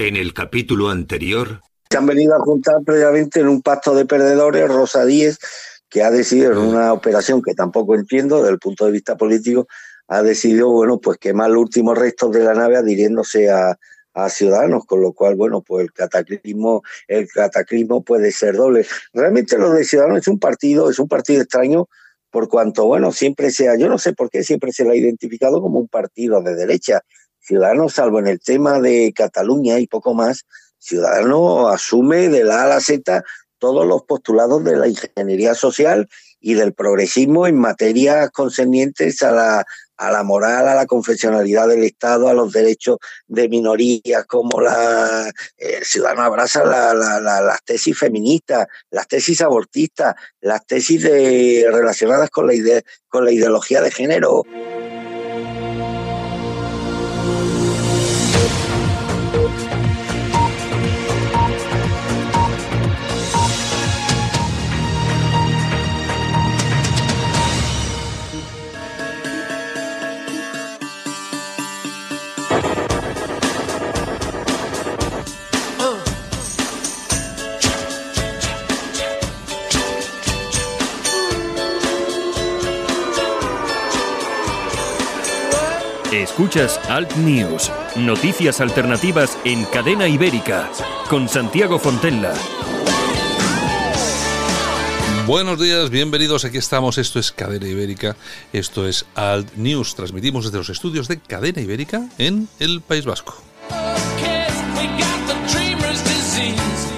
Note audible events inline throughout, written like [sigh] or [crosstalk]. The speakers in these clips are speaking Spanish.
En el capítulo anterior... Se han venido a juntar previamente en un pacto de perdedores Rosa Díez, que ha decidido en una operación que tampoco entiendo desde el punto de vista político, ha decidido, bueno, pues quemar los últimos restos de la nave adhiriéndose a, a Ciudadanos, con lo cual, bueno, pues el cataclismo, el cataclismo puede ser doble. Realmente lo de Ciudadanos es un partido, es un partido extraño, por cuanto, bueno, siempre sea, yo no sé por qué siempre se lo ha identificado como un partido de derecha. Ciudadanos, salvo en el tema de Cataluña y poco más, Ciudadanos asume de la A a la Z todos los postulados de la ingeniería social y del progresismo en materias concernientes a la, a la moral, a la confesionalidad del Estado, a los derechos de minorías, como la el ciudadano abraza la, las tesis feministas, las tesis abortistas, las tesis de, relacionadas con la, ide, con la ideología de género. Escuchas Alt News, noticias alternativas en cadena ibérica, con Santiago Fontella. Buenos días, bienvenidos. Aquí estamos. Esto es Cadena Ibérica. Esto es Alt News. Transmitimos desde los estudios de Cadena Ibérica en el País Vasco.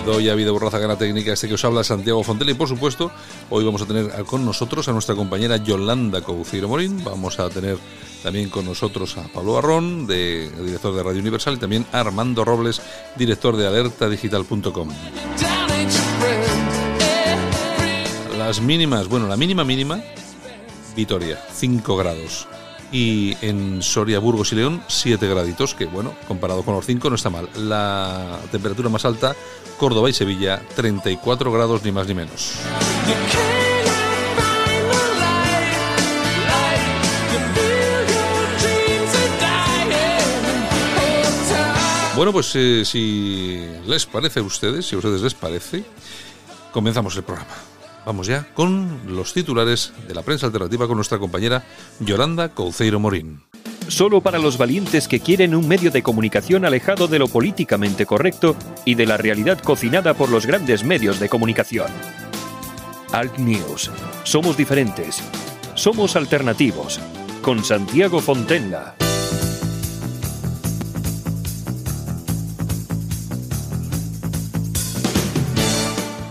Doy a vida borraza gana técnica este que os habla Santiago Fontella y por supuesto hoy vamos a tener con nosotros a nuestra compañera Yolanda Couceiro Morín, vamos a tener también con nosotros a Pablo Barrón, de, director de Radio Universal, y también a Armando Robles, director de alertadigital.com. Las mínimas, bueno, la mínima mínima, Vitoria, 5 grados. Y en Soria, Burgos y León, 7 graditos, que bueno, comparado con los 5 no está mal. La temperatura más alta, Córdoba y Sevilla, 34 grados ni más ni menos. Bueno, pues eh, si les parece a ustedes, si a ustedes les parece, comenzamos el programa. Vamos ya con los titulares de la prensa alternativa con nuestra compañera Yolanda Couceiro Morín. Solo para los valientes que quieren un medio de comunicación alejado de lo políticamente correcto y de la realidad cocinada por los grandes medios de comunicación. Alt News. Somos diferentes. Somos alternativos. Con Santiago Fontenla.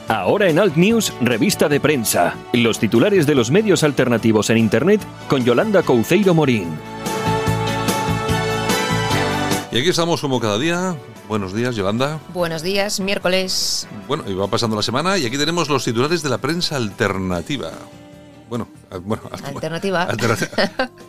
Ahora en Alt News, revista de prensa. Los titulares de los medios alternativos en Internet con Yolanda Couceiro Morín. Y aquí estamos como cada día. Buenos días, Yolanda. Buenos días, miércoles. Bueno, y va pasando la semana y aquí tenemos los titulares de la prensa alternativa. Bueno, bueno [laughs] alternativa.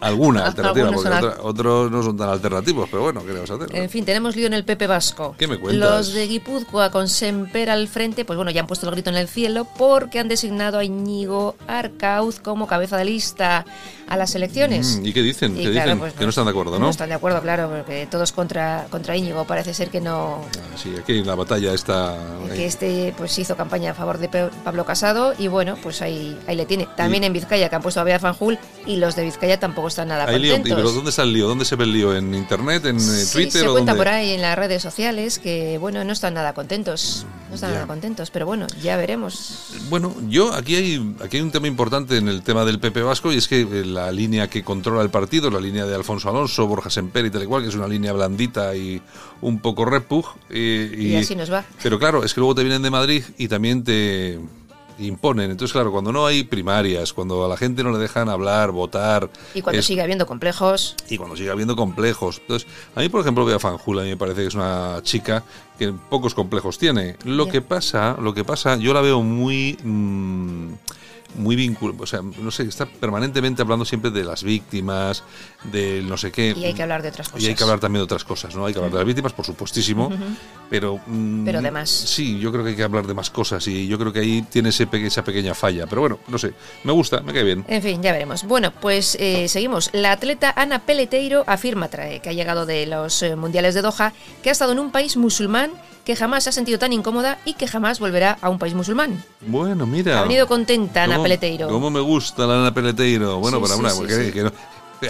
alguna [laughs] alternativa, porque otros no son tan alternativos, pero bueno, ¿qué vamos a hacer? En fin, tenemos lío en el Pepe Vasco. ¿Qué me cuentas? Los de Guipúzcoa con Semper al frente, pues bueno, ya han puesto el grito en el cielo porque han designado a Íñigo Arcauz como cabeza de lista a las elecciones. Mm, ¿Y qué dicen? ¿Qué dicen? Pues que no están de acuerdo, ¿no? No están de acuerdo, claro, porque todos contra, contra Íñigo, parece ser que no... Ah, sí, aquí la batalla está... Que este pues hizo campaña a favor de Pablo Casado y bueno, pues ahí, ahí le tiene. También en Vizcaya, que han puesto a Bea Fanjul y los de Vizcaya tampoco están nada ¿Hay contentos. Lío? ¿Pero dónde está el lío? ¿Dónde se ve el lío? ¿En internet? ¿En eh, sí, Twitter? se o cuenta dónde? por ahí en las redes sociales que, bueno, no están nada contentos. No están Ya. nada contentos, pero bueno, ya veremos. Bueno, yo aquí hay aquí hay un tema importante en el tema del PP Vasco y es que eh, la línea que controla el partido, la línea de Alfonso Alonso, Borja Semper y tal y cual, que es una línea blandita y un poco repug. eh, Y, así nos va. Pero claro, es que luego te vienen de Madrid y también te imponen. Entonces, claro, cuando no hay primarias, cuando a la gente no le dejan hablar, votar, Y cuando es- sigue habiendo complejos, y cuando sigue habiendo complejos. Entonces, a mí, por ejemplo, Bea Fanjula, a mí me parece que es una chica que pocos complejos tiene. Lo que pasa, lo que pasa, yo la veo muy mm, muy vinculado, o sea, no sé, está permanentemente hablando siempre de las víctimas, del no sé qué. Y hay que hablar de otras cosas. Y hay que hablar también de otras cosas, ¿no? Hay que hablar de las víctimas, por supuestísimo, pero... mm, Pero de más. Sí, yo creo que hay que hablar de más cosas y yo creo que ahí tiene ese pe- esa pequeña falla. Pero bueno, no sé, me gusta, me cae bien. En fin, ya veremos. Bueno, pues eh, seguimos. La atleta Ana Peleteiro afirma trae, que ha llegado de los eh, mundiales de Doha que ha estado en un país musulmán que jamás se ha sentido tan incómoda y que jamás volverá a un país musulmán. Bueno, mira. Ha venido contenta Ana ¿Cómo- Peleteiro. ¿Cómo me gusta la Ana Peleteiro? Bueno, Sí, para sí, una. sí, porque- sí. que no-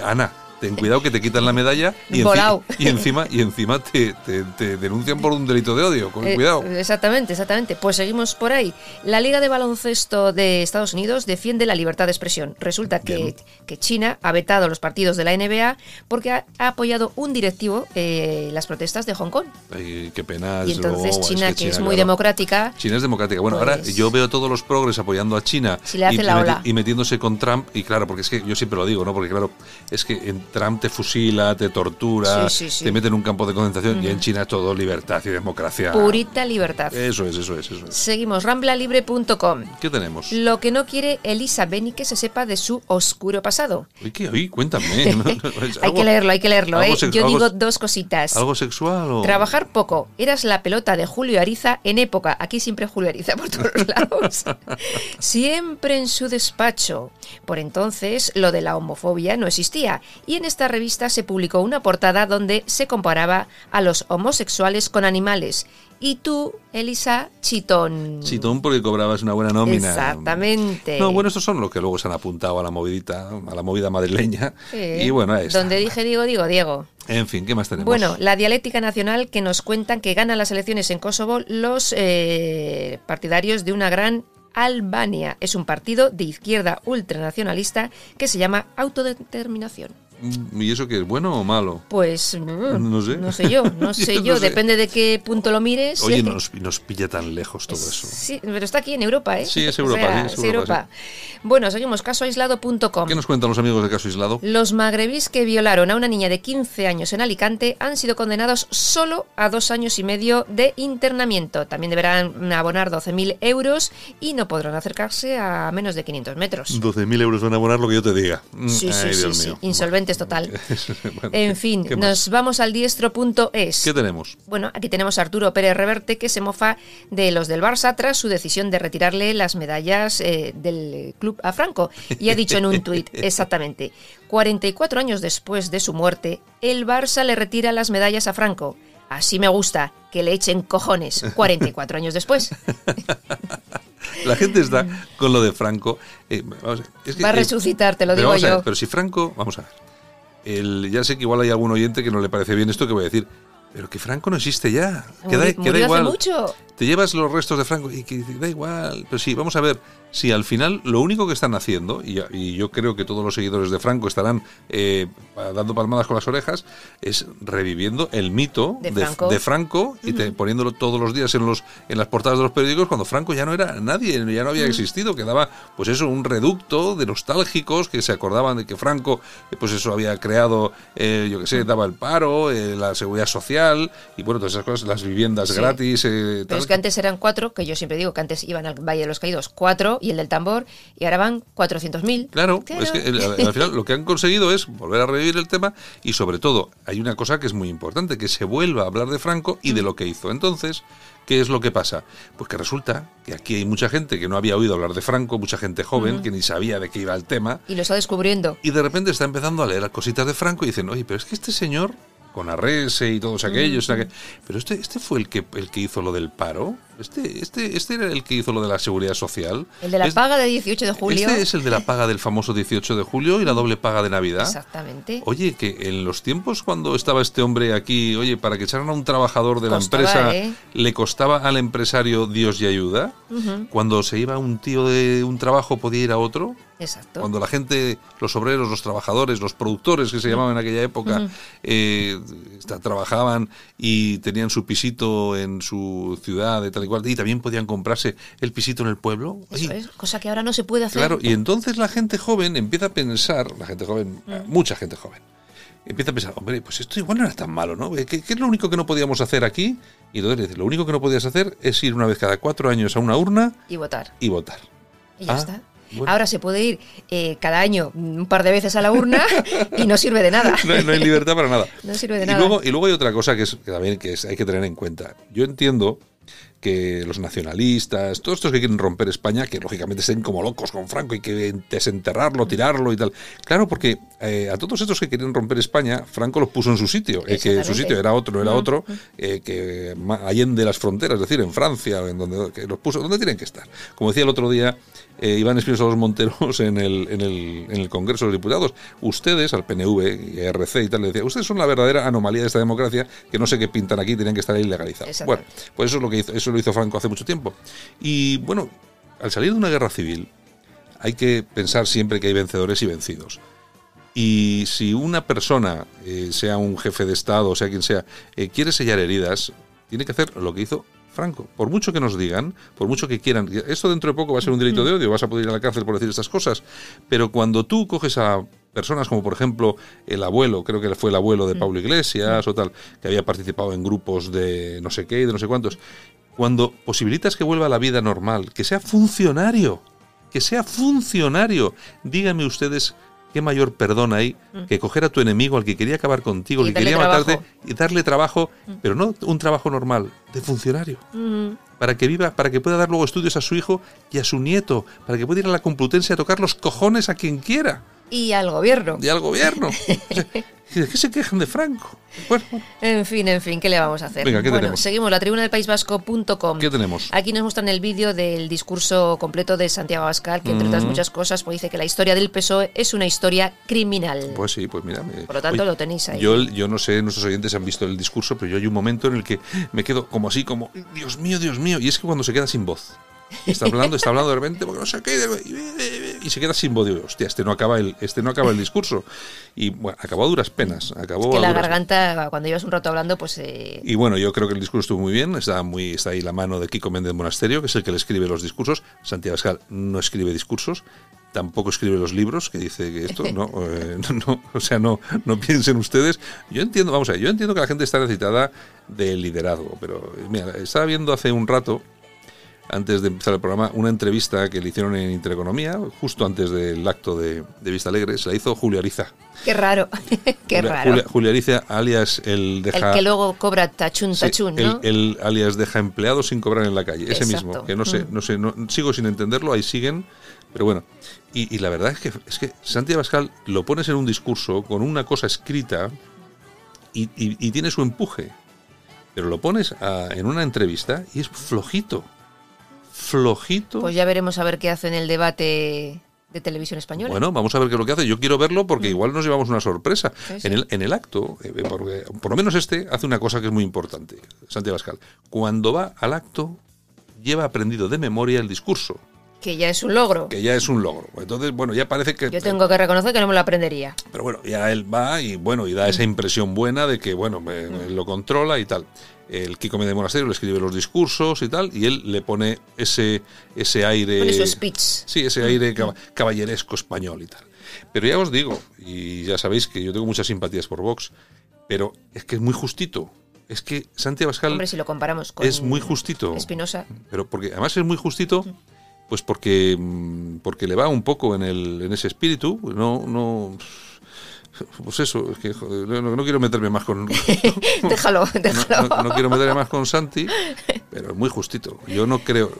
Ana, ten cuidado que te quitan la medalla y, enci- y encima, y encima te, te- te denuncian por un delito de odio. Con Eh, cuidado. Exactamente, exactamente. Pues seguimos por ahí. La Liga de Baloncesto de Estados Unidos defiende la libertad de expresión. Resulta que, que China ha vetado los partidos de la NBA porque ha, ha apoyado un directivo eh, las protestas de Hong Kong. Ay, qué pena. Y entonces China, que es muy claro. democrática, China es democrática. Bueno, ahora Pues- yo veo todos los progres apoyando a China Si le hace y, la y ola. y metiéndose con Trump. Y claro, porque es que yo siempre lo digo, ¿no? Porque claro, es que en Trump te fusila, te tortura, Sí, sí, sí. te mete en un campo de concentración y en China es todo libertad y democracia. purita libertad. Eso es, eso es, eso es. Seguimos, ramblalibre.com. ¿Qué tenemos? Lo que no quiere Elisa Beni que se sepa de su oscuro pasado. Uy, ¿qué? Uy, cuéntame. ¿no? ¿Es [laughs] hay que leerlo, hay que leerlo. ¿eh? Yo digo dos cositas. ¿Algo sexual o...? Trabajar poco. Eras la pelota de Julio Ariza en época. Aquí siempre Julio Ariza por todos lados. [laughs] siempre en su despacho. Por entonces, lo de la homofobia no existía. Y en esta revista se publicó una portada donde se comparaba a los homosexuales con animales. Y tú, Elisa, chitón. Chitón porque cobrabas una buena nómina. Exactamente. No, bueno, estos son los que luego se han apuntado a la movidita, a la movida madrileña. Y bueno, está. Donde dije digo, digo, Diego. En fin, ¿qué más tenemos? Bueno, la dialéctica nacional que nos cuentan que ganan las elecciones en Kosovo los eh, partidarios de una gran Albania. Es un partido de izquierda ultranacionalista que se llama Autodeterminación. Mm, ¿Y eso qué es? ¿Bueno o malo? Pues mm, No sé. no sé yo, no [laughs] sé Yo yo, no sé. depende de qué punto lo mires. Oye, [laughs] nos, nos pilla tan lejos todo eso. Sí, pero está aquí en Europa, ¿eh? Sí, es O Europa, sea, sí, es Europa, Bueno, seguimos, casoaislado.com. ¿Qué nos cuentan los amigos de Caso Aislado? Los magrebís que violaron a una niña de 15 años en Alicante han sido condenados solo a dos años y medio de internamiento. También deberán abonar 12.000 euros y no podrán acercarse a menos de 500 metros. 12.000 euros van a abonar lo que yo te diga. Mm, Sí, sí, ay, sí, Dios sí. mío. Total. [laughs] Bueno, En fin, nos vamos al diestro.es. ¿Qué tenemos? Bueno, aquí tenemos a Arturo Pérez Reverte que se mofa de los del Barça tras su decisión de retirarle las medallas eh, del club a Franco. Y ha dicho en un tuit, [laughs] exactamente, 44 años después de su muerte, el Barça le retira las medallas a Franco. Así me gusta, que le echen cojones 44 años después. [laughs] La gente está con lo de Franco. eh, vamos a ver, es que, Va a eh, resucitar, te lo digo ver, yo. pero si Franco, vamos a ver. El- ya sé que igual hay algún oyente que no le parece bien esto que voy a decir. Pero que Franco no existe ya. Hace igual. mucho. Te llevas los restos de Franco y que da igual. Pero sí, vamos a ver. Si al final lo único que están haciendo, y, y yo creo que todos los seguidores de Franco estarán eh, dando palmadas con las orejas, es reviviendo el mito De Franco. de Franco y te- poniéndolo todos los días en los en las portadas de los periódicos cuando Franco ya no era nadie, ya no había existido, quedaba pues eso, un reducto de nostálgicos que se acordaban de que Franco eh, pues eso había creado, eh, yo que sé, daba el paro, eh, la seguridad social y bueno, todas esas cosas, las viviendas Sí. gratis. eh, Pero tal. es que antes eran cuatro, que yo siempre digo que antes iban al Valle de los Caídos cuatro y el del tambor, y ahora van 400.000. Claro, Claro. es que el- al, al final lo que han conseguido es volver a revivir el tema y sobre todo hay una cosa que es muy importante, que se vuelva a hablar de Franco y de lo que hizo. Entonces, ¿qué es lo que pasa? Pues que resulta que aquí hay mucha gente que no había oído hablar de Franco, mucha gente joven que ni sabía de qué iba el tema Y lo está descubriendo. y de repente está empezando a leer las cositas de Franco y dicen, oye, pero es que este señor con Arrese y todos aquellos, aqu- pero este, este fue el que el que hizo lo del paro, este, este, este era el que hizo lo de la seguridad social. El de la paga de 18 de julio. este es el de la paga del famoso 18 de julio y la doble paga de Navidad. Exactamente. Oye, que en los tiempos cuando estaba este hombre aquí, oye, para que echaran a un trabajador de la empresa, ¿eh? le costaba al empresario Dios y ayuda. Cuando se iba un tío de un trabajo podía ir a otro. Exacto. Cuando la gente, los obreros, los trabajadores, los productores que se llamaban en aquella época, eh, trabajaban y tenían su pisito en su ciudad de tal y cual, y también podían comprarse el pisito en el pueblo. Eso es, cosa que ahora no se puede hacer. Claro, y entonces la gente joven empieza a pensar, la gente joven, mucha gente joven, empieza a pensar, hombre, pues esto igual no era tan malo, ¿no? ¿Qué, qué es lo único que no podíamos hacer aquí? Y entonces lo único que no podías hacer es ir una vez cada cuatro años a una urna Y votar. y votar. Y ya Ah, está. Ahora se puede ir eh, cada año un par de veces a la urna [laughs] y no sirve de nada. No, hay- no hay libertad para nada. [laughs] No sirve de y nada. Luego, y luego hay otra cosa que, es, que también que es- hay que tener en cuenta. Yo entiendo que los nacionalistas, todos estos que quieren romper España, que lógicamente estén como locos con Franco y que desenterrarlo, tirarlo y tal. Claro, porque eh, a todos estos que quieren romper España, Franco los puso en su sitio, eh, que su sitio era otro, era otro, eh, que allende las fronteras, es decir, en Francia, en donde que los puso, donde tienen que estar. Como decía el otro día eh, Iván Espinosa los Monteros en el, en, el, en el Congreso de los Diputados, ustedes, al PNV y a RC y tal, le decía, ustedes son la verdadera anomalía de esta democracia, que no sé qué pintan aquí, tenían que estar ahí ilegalizados. Bueno, pues eso es lo que hizo, eso lo hizo Franco hace mucho tiempo. Y bueno, al salir de una guerra civil, hay que pensar siempre que hay vencedores y vencidos. Y si una persona, eh, sea un jefe de Estado, o sea quien sea, eh, quiere sellar heridas, tiene que hacer lo que hizo Franco. Por mucho que nos digan, por mucho que quieran, esto dentro de poco va a ser un delito de odio, vas a poder ir a la cárcel por decir estas cosas, pero cuando tú coges a personas como por ejemplo el abuelo, creo que fue el abuelo de Pablo Iglesias o tal, que había participado en grupos de no sé qué y de no sé cuántos, cuando posibilitas que vuelva a la vida normal, que sea funcionario, que sea funcionario, díganme ustedes qué mayor perdón hay que coger a tu enemigo, al que quería acabar contigo, Mm. Al que quería matarte, trabajo. Mm. y darle trabajo, pero no un trabajo normal, de funcionario Mm, para que viva, para que pueda dar luego estudios a su hijo y a su nieto, para que pueda ir a la Complutense a tocar los cojones a quien quiera Y al gobierno. y al gobierno. O [laughs] sea, ¿y ¿De qué se quejan de Franco? Bueno, En fin, en fin, ¿qué le vamos a hacer? Venga, ¿qué bueno, tenemos? seguimos la tribuna del País Vasco.com. ¿qué tenemos? Aquí nos muestran el vídeo del discurso completo de Santiago Abascal, que entre otras Mm. muchas cosas pues dice que la historia del PSOE es una historia criminal. Pues sí, pues mira. Por lo tanto, lo tenéis ahí. Yo, yo no sé, nuestros oyentes han visto el discurso, pero yo hay un momento en el que me quedo como así, como, Dios mío, Dios mío. Y es que cuando se queda sin voz. Está hablando, está hablando de repente, porque no sé qué, y se queda sin voz. Hostia, este no acaba el, este no acaba el discurso. Y bueno, acabó a duras penas. Acabó que a la garganta, cuando llevas un rato hablando, pues... eh, Y bueno, yo creo que el discurso estuvo muy bien. Está, muy, está ahí la mano de Kiko Méndez Monasterio, que es el que le escribe los discursos. Santiago Abascal no escribe discursos, tampoco escribe los libros, que dice que esto, no, [laughs] eh, no, [laughs] no, o sea, no, no piensen ustedes. Yo entiendo, vamos a ver, yo entiendo que la gente está necesitada de liderazgo, pero mira, estaba viendo hace un rato, antes de empezar el programa, una entrevista que le hicieron en Intereconomía, justo antes del acto de, de Vista Alegre, se la hizo Julio Ariza. Qué raro, [laughs] qué Julia- raro. Julia- Ariza, alias el deja... el que luego cobra tachún, tachún, ¿no? el alias deja empleados sin cobrar en la calle, ese Exacto. mismo, que no sé, Mm. no sé, no, sigo sin entenderlo, ahí siguen, pero bueno. Y, y la verdad es que es que Santiago Pascal lo pones en un discurso con una cosa escrita y, y- y tiene su empuje, pero lo pones a- en una entrevista y es flojito, flojito. Pues ya veremos a ver qué hace en el debate de televisión española. Bueno, vamos a ver qué es lo que hace. Yo quiero verlo porque igual nos llevamos una sorpresa. Mm. Sí, sí. En, el, en el acto, eh, porque por lo menos este hace una cosa que es muy importante, Santiago Pascal. Cuando va al acto, lleva aprendido de memoria el discurso, que ya es un logro. que ya es un logro. Entonces, bueno, ya parece que... Yo tengo que reconocer que no me lo aprendería. Pero bueno, ya él va y bueno, y da Mm. esa impresión buena de que, bueno, me- me lo controla y tal. El Kiko Méndez Monasterio le escribe los discursos y tal, y él le pone ese, ese aire... Pone su speech. Sí, ese aire caba- caballeresco español y tal. Pero ya os digo, y ya sabéis que yo tengo muchas simpatías por Vox, pero es que es muy justito. Es que Santiago Abascal Hombre, si lo comparamos con es muy justito. Espinosa. Pero porque además es muy justito, pues porque, mm, porque le va un poco en, el, en ese espíritu. No, no. Pues eso, es que joder, no, no quiero meterme más con. [laughs] déjalo, déjalo. No, no quiero meterme más con Santi, pero es muy justito. Yo no creo,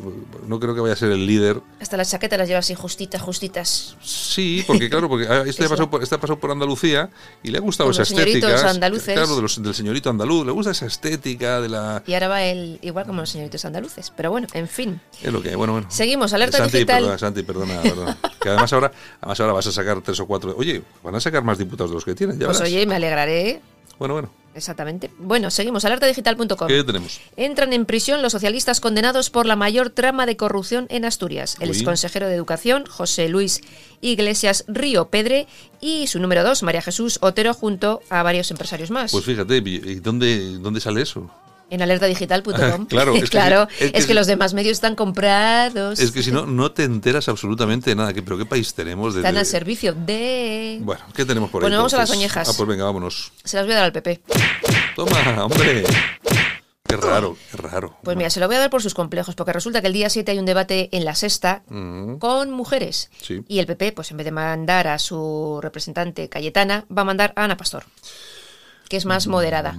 no creo que vaya a ser el líder. Hasta las chaquetas las lleva así justitas, justitas. Sí, porque claro, porque ah, este [laughs] pasado por, este ha pasado por Andalucía y le ha gustado Con esa estética. andaluces. Claro, de los- del señorito andaluz, le gusta esa estética de la. Y ahora va él igual como los señoritos andaluces. Pero bueno, en fin. Es lo que hay, bueno, bueno. Seguimos, alerta Santi, digital. Perdona, Santi, perdona, perdona. Que además ahora, además ahora vas a sacar tres o cuatro. Oye, van a sacar más diputados de los que tienen, ya Pues verás. oye, me alegraré. Bueno, bueno. Exactamente. Bueno, seguimos, alertadigital.com. ¿Qué tenemos? Entran en prisión los socialistas condenados por la mayor trama de corrupción en Asturias. El Uy. exconsejero de Educación, José Luis Iglesias Río Pedre, y su número dos, María Jesús Otero, junto a varios empresarios más. Pues fíjate, ¿y dónde, dónde sale eso? En alertadigital.com. [laughs] Claro, es [laughs] claro, es que es que sí. los demás medios están comprados. Es que si no, [laughs] no te enteras absolutamente de nada. ¿Qué- ¿Pero qué país tenemos? De, Están de- al servicio de... Bueno, ¿qué tenemos por ahí? Bueno, vamos a las oñejas. Ah, pues venga, vámonos. Se las voy a dar al PP. Toma, hombre. Qué raro, qué raro. Pues mira, se lo voy a dar por sus complejos, porque resulta que el día 7 hay un debate en la sexta Mm, con mujeres. Sí. Y el PP, pues en vez de mandar a su representante Cayetana, va a mandar a Ana Pastor, que es más moderada.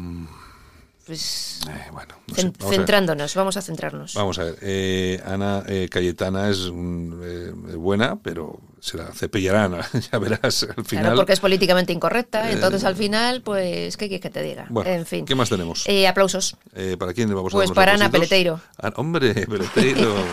Pues eh, bueno, no vamos a centrándonos, vamos a centrarnos. Vamos a ver, eh, Ana eh, Cayetana es un, buena, pero se la cepillarán, [laughs] ya verás al final. Claro, porque es políticamente incorrecta, entonces al final, pues, ¿qué quieres que te diga? Bueno, en fin. ¿qué más tenemos? Aplausos. Eh, ¿Para quién le vamos a Pues dar para Ana? Peleteiro. Ah, hombre, Peleteiro. [laughs]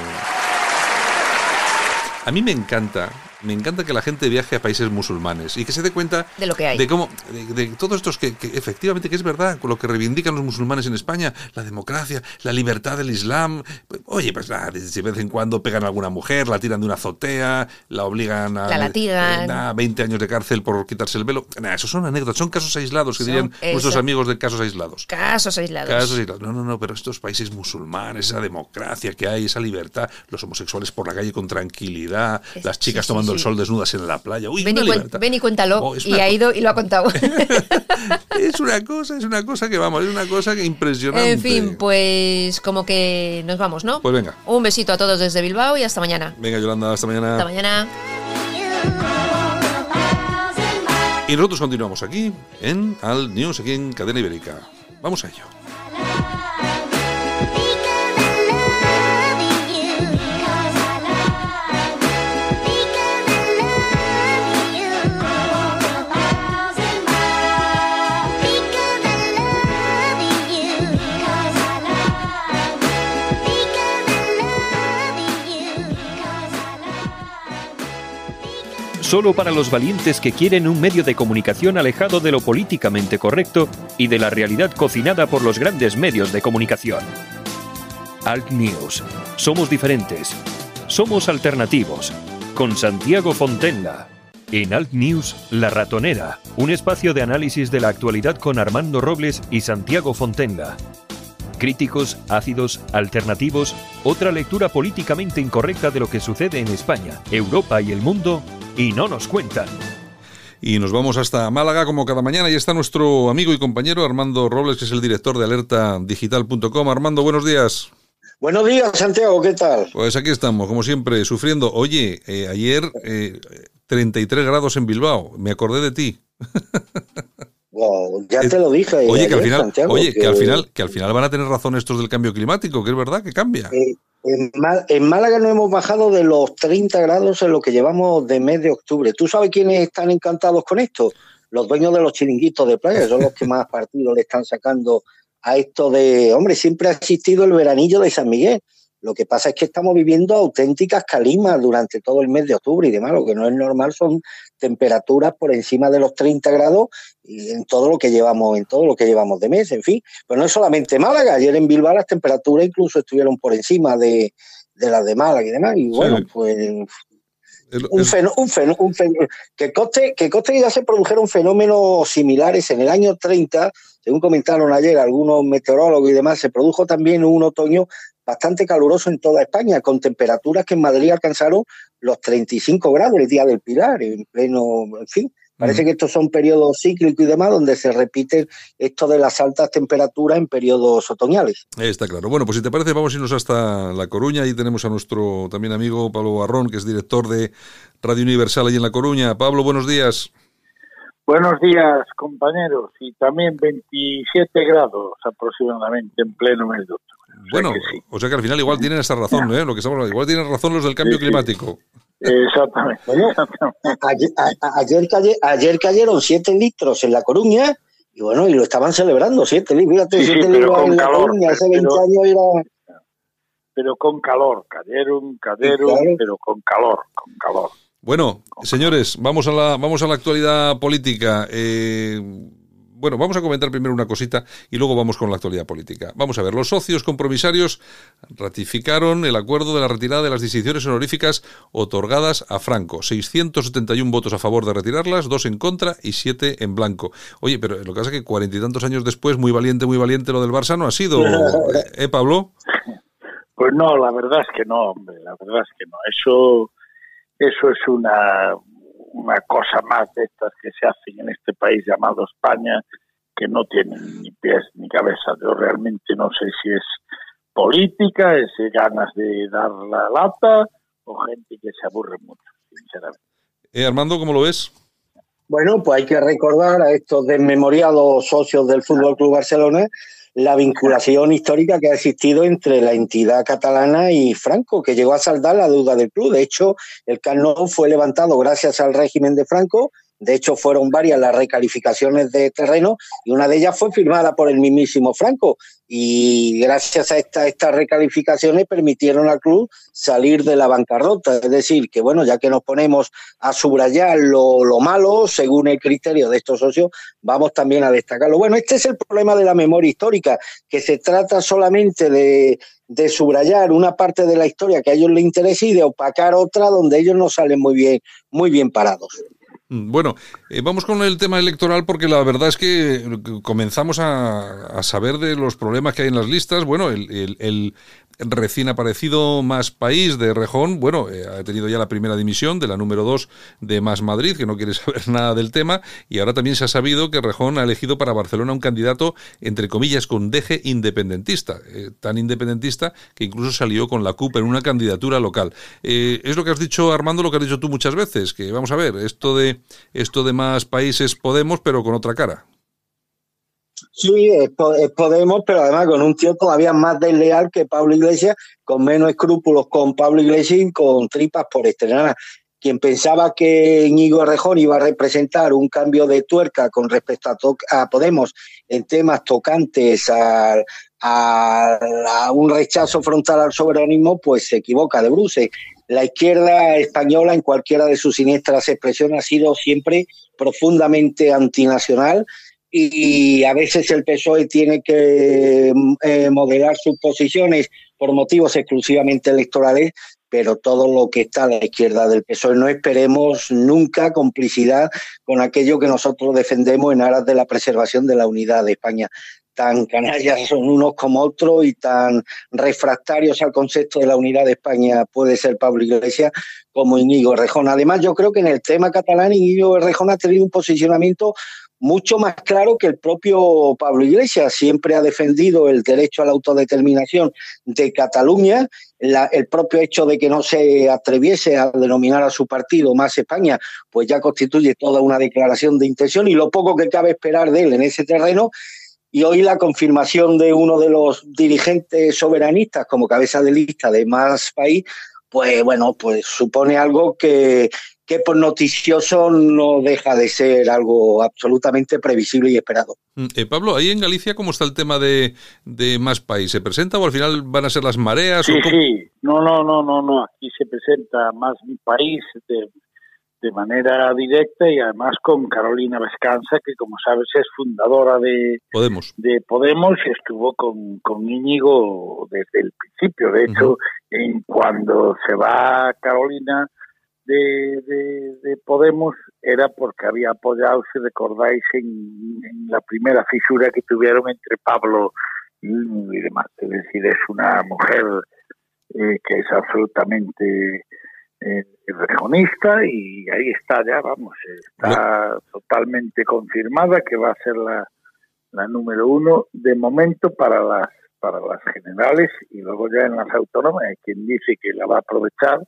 A mí me encanta, me encanta que la gente viaje a países musulmanes y que se dé cuenta De lo que hay. de cómo, de, de todos estos que, que efectivamente que es verdad, con lo que reivindican los musulmanes en España, la democracia, la libertad del Islam. Oye, pues nada, de vez en cuando pegan a alguna mujer, la tiran de una azotea, la obligan a La latigan. eh, nada, 20 años de cárcel por quitarse el velo. Nah, esos son anécdotas, son casos aislados que Son- dirían nuestros eso. amigos de casos aislados. Casos aislados. Casos aislados. No, no, no, pero estos países musulmanes, esa democracia que hay, esa libertad, los homosexuales por la calle con tranquilidad, Es- las chicas sí, sí, tomando el sí. sol desnudas en la playa. Uy, Ven y, una cuen- libertad. ven y cuéntalo. Oh, y ha ido y lo ha contado. [laughs] Es una cosa, es una cosa que vamos, es una cosa que impresionante. en fin, pues como que nos vamos, ¿no? Pues venga. Un besito a todos desde Bilbao y hasta mañana. Venga, Yolanda, hasta mañana. Hasta mañana. Y nosotros continuamos aquí en Al News, aquí en Cadena Ibérica. Vamos a ello. Solo para los valientes que quieren un medio de comunicación alejado de lo políticamente correcto y de la realidad cocinada por los grandes medios de comunicación. Alt News. Somos diferentes. Somos alternativos. Con Santiago Fontenla. En Alt News, La Ratonera. Un espacio de análisis de la actualidad con Armando Robles y Santiago Fontenla. Críticos, ácidos, alternativos, otra lectura políticamente incorrecta de lo que sucede en España, Europa y el mundo, y no nos cuentan. Y nos vamos hasta Málaga como cada mañana y está nuestro amigo y compañero Armando Robles, que es el director de alertadigital.com. Armando, buenos días. Buenos días, Santiago, ¿qué tal? Pues aquí estamos, como siempre, sufriendo. Oye, eh, ayer eh, 33 grados en Bilbao, me acordé de ti. [laughs] Wow, ya Eh, te lo dije. Oye, que al ayer, final, Santiago, oye, que al final, que al final van a tener razón estos del cambio climático, que es verdad que cambia. eh, en Málaga no hemos bajado de los 30 grados en lo que llevamos de mes de octubre. ¿Tú sabes quiénes están encantados con esto? Los dueños de los chiringuitos de playa, son los que más [laughs] partidos le están sacando a esto de, hombre, siempre ha existido el veranillo de San Miguel. Lo que pasa es que estamos viviendo auténticas calimas durante todo el mes de octubre y demás. Lo que no es normal son temperaturas por encima de los 30 grados y en todo lo que llevamos, en todo lo que llevamos de mes, en fin. Pero no es solamente Málaga, ayer en Bilbao las temperaturas incluso estuvieron por encima de, de las de Málaga y demás. Y bueno, Sí. pues El- un el- fenómeno, un fenó- un fenó- que coste que coste ya se produjeron fenómenos similares en el año 30, según comentaron ayer algunos meteorólogos y demás, se produjo también un otoño bastante caluroso en toda España, con temperaturas que en Madrid alcanzaron los 35 grados el día del Pilar, en pleno, en fin. Parece Mm. que estos son periodos cíclicos y demás, donde se repiten esto de las altas temperaturas en periodos otoñales. Está claro. Bueno, pues si te parece, vamos a irnos hasta La Coruña. Ahí tenemos a nuestro también amigo Pablo Barrón, que es director de Radio Universal ahí en La Coruña. Pablo, buenos días. Buenos días, compañeros. Y también 27 grados aproximadamente en pleno mes de octubre. O sea Bueno, que sí. o sea que al final igual tienen esa razón, ¿eh? Lo que estamos hablando. Igual tienen razón los del cambio Sí, sí. climático. Exactamente. Ayer, a- a- ayer, caye- ayer cayeron 7 litros en La Coruña y bueno, y lo estaban celebrando, 7 litros. Fíjate, Sí, sí, 7 pero litros con en La calor, Coruña hace pero- 20 años era. Pero con calor. Cayeron, cayeron, Claro. pero con calor, con calor. Bueno, señores, vamos a la, vamos a la actualidad política. Eh, bueno, vamos a comentar primero una cosita y luego vamos con la actualidad política. Vamos a ver, los socios compromisarios ratificaron el acuerdo de la retirada de las distinciones honoríficas otorgadas a Franco. 671 votos a favor de retirarlas, dos en contra y siete en blanco. Oye, pero lo que pasa es que cuarenta y tantos años después, muy valiente, muy valiente lo del Barça no ha sido, [laughs] ¿eh, Pablo? Pues no, la verdad es que no, hombre, la verdad es que no. Eso, eso es una, una cosa más de estas que se hacen en este país llamado España, que no tienen ni pies ni cabeza. Yo realmente no sé si es política, es ganas de dar la lata o gente que se aburre mucho, sinceramente. Eh, Armando, ¿cómo lo ves? Bueno, pues hay que recordar a estos desmemoriados socios del Fútbol Club Barcelona la vinculación histórica que ha existido entre la entidad catalana y Franco, que llegó a saldar la deuda del club. De hecho, el Camp fue levantado gracias al régimen de Franco de hecho, fueron varias las recalificaciones de terreno y una de ellas fue firmada por el mismísimo Franco. Y gracias a estas recalificaciones permitieron al club salir de la bancarrota. Es decir, que bueno, ya que nos ponemos a subrayar lo, lo malo, según el criterio de estos socios, vamos también a destacarlo. Bueno, este es el problema de la memoria histórica, que se trata solamente de, de subrayar una parte de la historia que a ellos les interesa y de opacar otra donde ellos no salen muy bien, muy bien parados. Mm, bueno, eh, vamos con el tema electoral porque la verdad es que comenzamos a, saber de los problemas que hay en las listas. Bueno, el, el recién aparecido Más País de Rejón, bueno, eh, ha tenido ya la primera dimisión de la número 2 de Más Madrid, que no quiere [laughs] saber nada del tema, y ahora también se ha sabido que Rejón ha elegido para Barcelona un candidato, entre comillas, con deje independentista, eh, tan independentista que incluso salió con la CUP en una candidatura local. Eh, es lo que has dicho, Armando, lo que has dicho tú muchas veces, que vamos a ver, esto de, esto de Más Países Podemos, pero con otra cara. Sí, es, Podemos, pero además con un tío todavía más desleal que Pablo Iglesias, con menos escrúpulos con Pablo Iglesias y con tripas por estrenar. Quien pensaba que Íñigo Rejón iba a representar un cambio de tuerca con respecto a, Podemos en temas tocantes a, a, un rechazo frontal al soberanismo, pues se equivoca de bruce. La izquierda española, en cualquiera de sus siniestras expresiones, ha sido siempre profundamente antinacional y a veces el PSOE tiene que eh, sus posiciones por motivos exclusivamente electorales, pero todo lo que está a la izquierda del PSOE no esperemos nunca complicidad con aquello que nosotros defendemos en aras de la preservación de la unidad de España. Tan canallas son unos como otros y tan refractarios al concepto de la unidad de España puede ser Pablo Iglesias como Íñigo Rejón. Además, yo creo que en el tema catalán Íñigo Rejón ha tenido un posicionamiento mucho más claro que el propio Pablo Iglesias. Siempre ha defendido el derecho a la autodeterminación de Cataluña. el propio hecho de que no se atreviese a denominar a su partido más España, pues ya constituye toda una declaración de intención y lo poco que cabe esperar de él en ese terreno. Y hoy la confirmación de uno de los dirigentes soberanistas como cabeza de lista de más país, pues bueno, pues supone algo que, que por noticioso no deja de ser algo absolutamente previsible y esperado. Mm, eh, Pablo, ahí en Galicia, ¿cómo está el tema de, más país? ¿Se presenta o al final van a ser las mareas? Sí, sí, no, no, no, no, no, aquí se presenta más mi país de, de manera directa y además con Carolina Vescanza, que como sabes es fundadora de Podemos, de Podemos y estuvo con, con Íñigo desde el principio. De hecho, en cuando se va Carolina de, de, Podemos era porque había apoyado, si recordáis, en, la primera fisura que tuvieron entre Pablo y, demás. Es decir, es una mujer eh, que es absolutamente eh, regionista y ahí está ya, vamos, está totalmente confirmada que va a ser la, la número uno de momento para las para las generales y luego ya en las autónomas hay quien dice que la va a aprovechar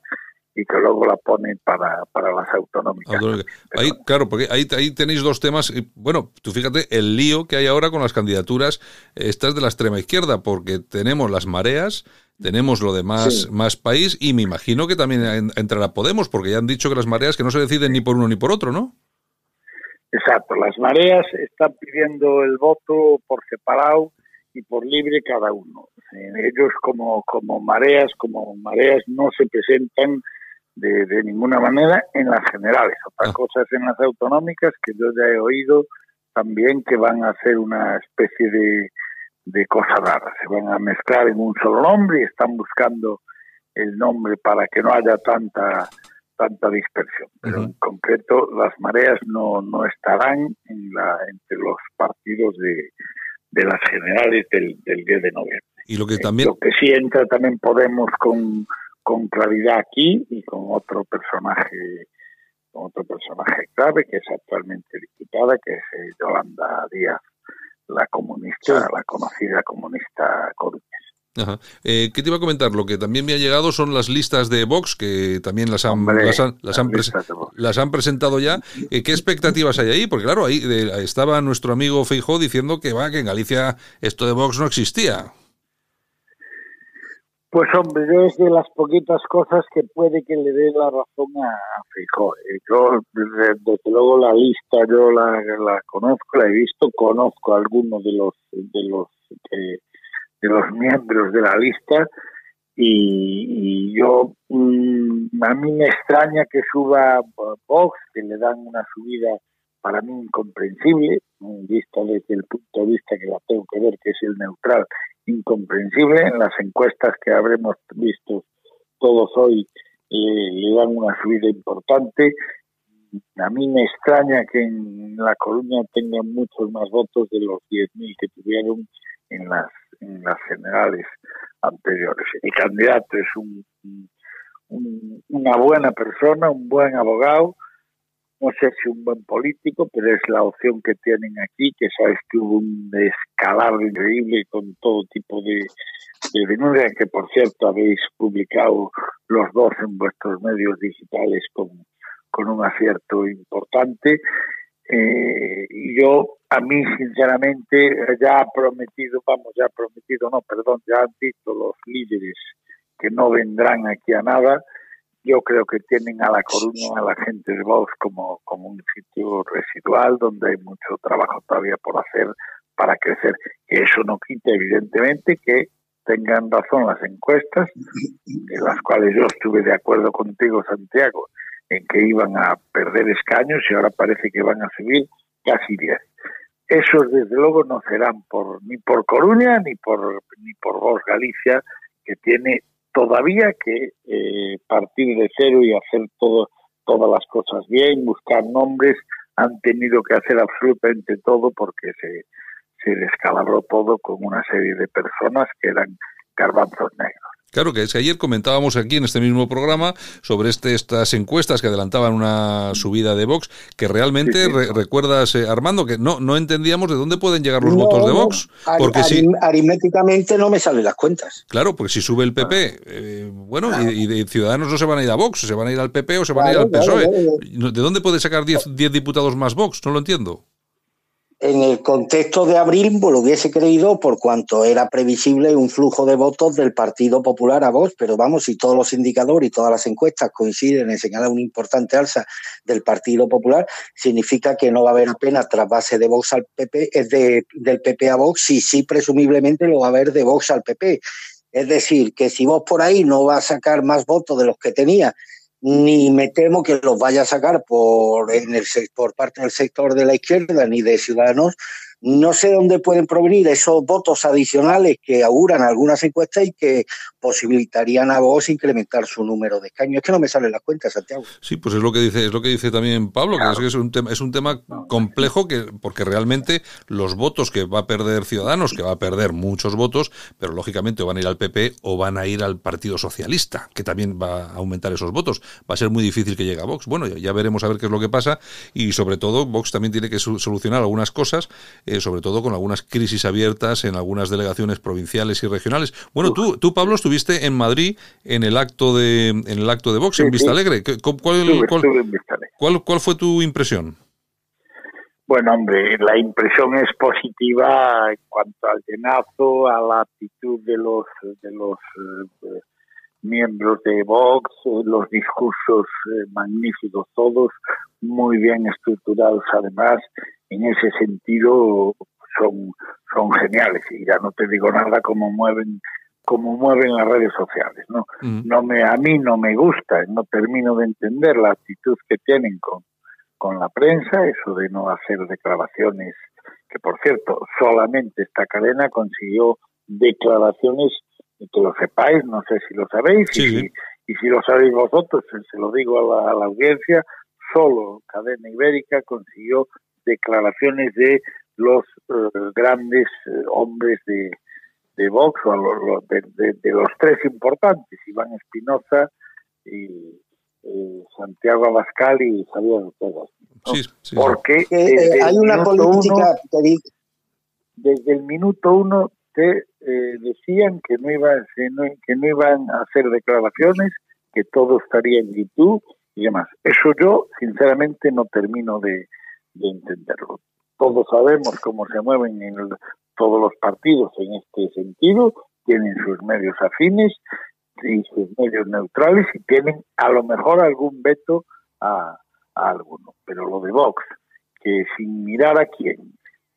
y que luego la ponen para, para las autonómicas. Ahí, claro, porque ahí, ahí tenéis dos temas. Bueno, tú fíjate el lío que hay ahora con las candidaturas estas de la extrema izquierda, porque tenemos las mareas, tenemos lo de más, más país y me imagino que también entrará Podemos, porque ya han dicho que las mareas que no se deciden ni por uno ni por otro, ¿no? Exacto, las mareas están pidiendo el voto por separado y por libre cada uno. Ellos como, como mareas, como mareas no se presentan de, de ninguna manera en las generales. Otra ah. cosa es en las autonómicas, que yo ya he oído también que van a hacer una especie de, de cosa rara. Se van a mezclar en un solo nombre y están buscando el nombre para que no haya tanta tanta dispersión. Pero en concreto, las mareas no, no estarán en la, entre los partidos de, de las generales del, del 10 de noviembre. Y lo que también... Lo que sí entra también Podemos con, con claridad aquí y con otro personaje con otro personaje clave que es actualmente diputada que es eh, Yolanda Díaz la comunista, la conocida comunista coruñesa. Ajá. Eh, ¿Qué te iba a comentar? Lo que también me ha llegado son las listas de Vox, que también las han, las han, las han, las han presentado ya. Eh, ¿Qué expectativas hay ahí? Porque claro, ahí estaba nuestro amigo Feijó diciendo que va, que en Galicia esto de Vox no existía. Pues hombre, es de las poquitas cosas que puede que le dé la razón a. Eh, yo, desde, luego, la lista yo la, la, conozco, la he visto, conozco a algunos de los de los de los miembros de la lista y, yo mm, a mí me extraña que suba Vox, que le dan una subida para mí incomprensible, vista desde el punto de vista que la tengo que ver, que es el neutral, incomprensible. En las encuestas que habremos visto todos hoy eh, le dan una subida importante. A mí me extraña que en La Coruña tengan muchos más votos de los 10.000 que tuvieron en las, en las generales anteriores. El candidato es un, una buena persona, un buen abogado, no sé si un buen político, pero es la opción que tienen aquí, que sabes que hubo un escalado increíble con todo tipo de, de denuncias, que por cierto habéis publicado los dos en vuestros medios digitales con, con un acierto importante. Eh, yo, a mí, sinceramente, ya ha prometido, vamos, ya ha prometido, no, perdón, ya han dicho los líderes que no vendrán aquí a nada yo creo que tienen a La Coruña, a la gente de Vox, como, como un sitio residual donde hay mucho trabajo todavía por hacer para crecer. Que eso no quita, evidentemente, que tengan razón las encuestas, en las cuales yo estuve de acuerdo contigo, Santiago, en que iban a perder escaños y ahora parece que van a subir casi 10. Esos, desde luego, no serán por ni por Coruña ni por ni por Vox Galicia, que tiene todavía que eh, partir de cero y hacer todo, todas las cosas bien, buscar nombres, han tenido que hacer absolutamente todo porque se, se descalabró todo con una serie de personas que eran garbanzos negros. Claro que es ayer comentábamos aquí en este mismo programa sobre este, estas encuestas que adelantaban una subida de Vox, que realmente recuerdas, eh, Armando, que no, no entendíamos de dónde pueden llegar los votos de Vox. Porque si, aritméticamente no me salen las cuentas. Claro, porque si sube el PP, ah. eh, bueno, y, de Ciudadanos no se van a ir a Vox, se van a ir al PP o se van a ir al PSOE. ¿De dónde puede sacar 10 diputados más Vox? No lo entiendo en el contexto de abril pues, lo hubiese creído por cuanto era previsible un flujo de votos del Partido Popular a Vox, pero vamos, si todos los indicadores y todas las encuestas coinciden en señalar una importante alza del Partido Popular, significa que no va a haber apenas trasvase de Vox al PP, es de, del PP a Vox, y sí presumiblemente lo va a haber de Vox al PP. Es decir, que si vos por ahí no va a sacar más votos de los que tenía ni me temo que los vaya a sacar por, en el, por parte del sector de la izquierda ni de Ciudadanos, no sé dónde pueden provenir esos votos adicionales que auguran algunas encuestas y que posibilitarían a vos incrementar su número de escaños. Es que no me salen las cuentas, Santiago. Sí, pues es lo que dice, es lo que dice también Pablo, que es, un tema, es un tema complejo que, porque realmente los votos que va a perder Ciudadanos, que va a perder muchos votos, pero lógicamente van a ir al PP o van a ir al Partido Socialista, que también va a aumentar esos votos. Va a ser muy difícil que llegue a Vox. Bueno, ya, veremos a ver qué es lo que pasa y sobre todo Vox también tiene que solucionar algunas cosas. Eh, sobre todo con algunas crisis abiertas en algunas delegaciones provinciales y regionales. Bueno, tú, tú Pablo, estuviste en Madrid en el acto de, en el acto de Vox, en Vista Alegre. ¿Cuál, cuál, fue tu impresión? Bueno, hombre, la impresión es positiva en cuanto al llenazo, a la actitud de los, de los eh, miembros de Vox, eh, los discursos eh, magníficos todos, muy bien estructurados además, en ese sentido son, son geniales y ya no te digo nada cómo mueven cómo mueven las redes sociales no mm. no me a mí no me gusta no termino de entender la actitud que tienen con con la prensa eso de no hacer declaraciones que por cierto solamente esta cadena consiguió declaraciones y que lo sepáis no sé si lo sabéis y, si, y si lo sabéis vosotros se lo digo a la, a la audiencia solo cadena ibérica consiguió declaraciones de los eh, grandes eh, hombres de, de Vox, o de, los tres importantes, Iván Espinosa y Santiago Abascal y Javier Ortega. Porque eh, hay una política desde el minuto uno te eh, decían que no, iban, que no iban a hacer declaraciones, que todo estaría en YouTube y demás. Eso yo, sinceramente, no termino de, entenderlo. Todos sabemos cómo se mueven en todos los partidos en este sentido, tienen sus medios afines y sus medios neutrales y tienen a lo mejor algún veto a, a alguno. Pero lo de Vox, que sin mirar a quién,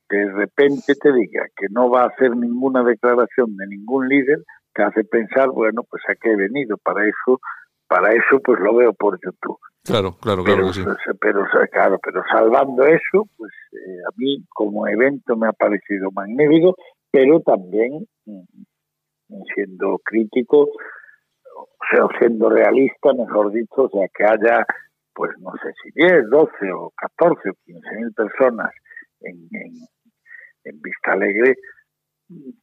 de repente te diga que no va a hacer ninguna declaración de ningún líder, te hace pensar, bueno, pues a qué he venido, para eso, para eso pues lo veo por YouTube. Claro, claro, claro pero, sí. Pero, claro, pero salvando eso, pues eh, a mí como evento me ha parecido magnífico, pero también mm, siendo crítico, o sea, siendo realista, mejor dicho, o sea, que haya, pues no sé si 10, 12 o 14 o 15 mil personas en, en Vista Alegre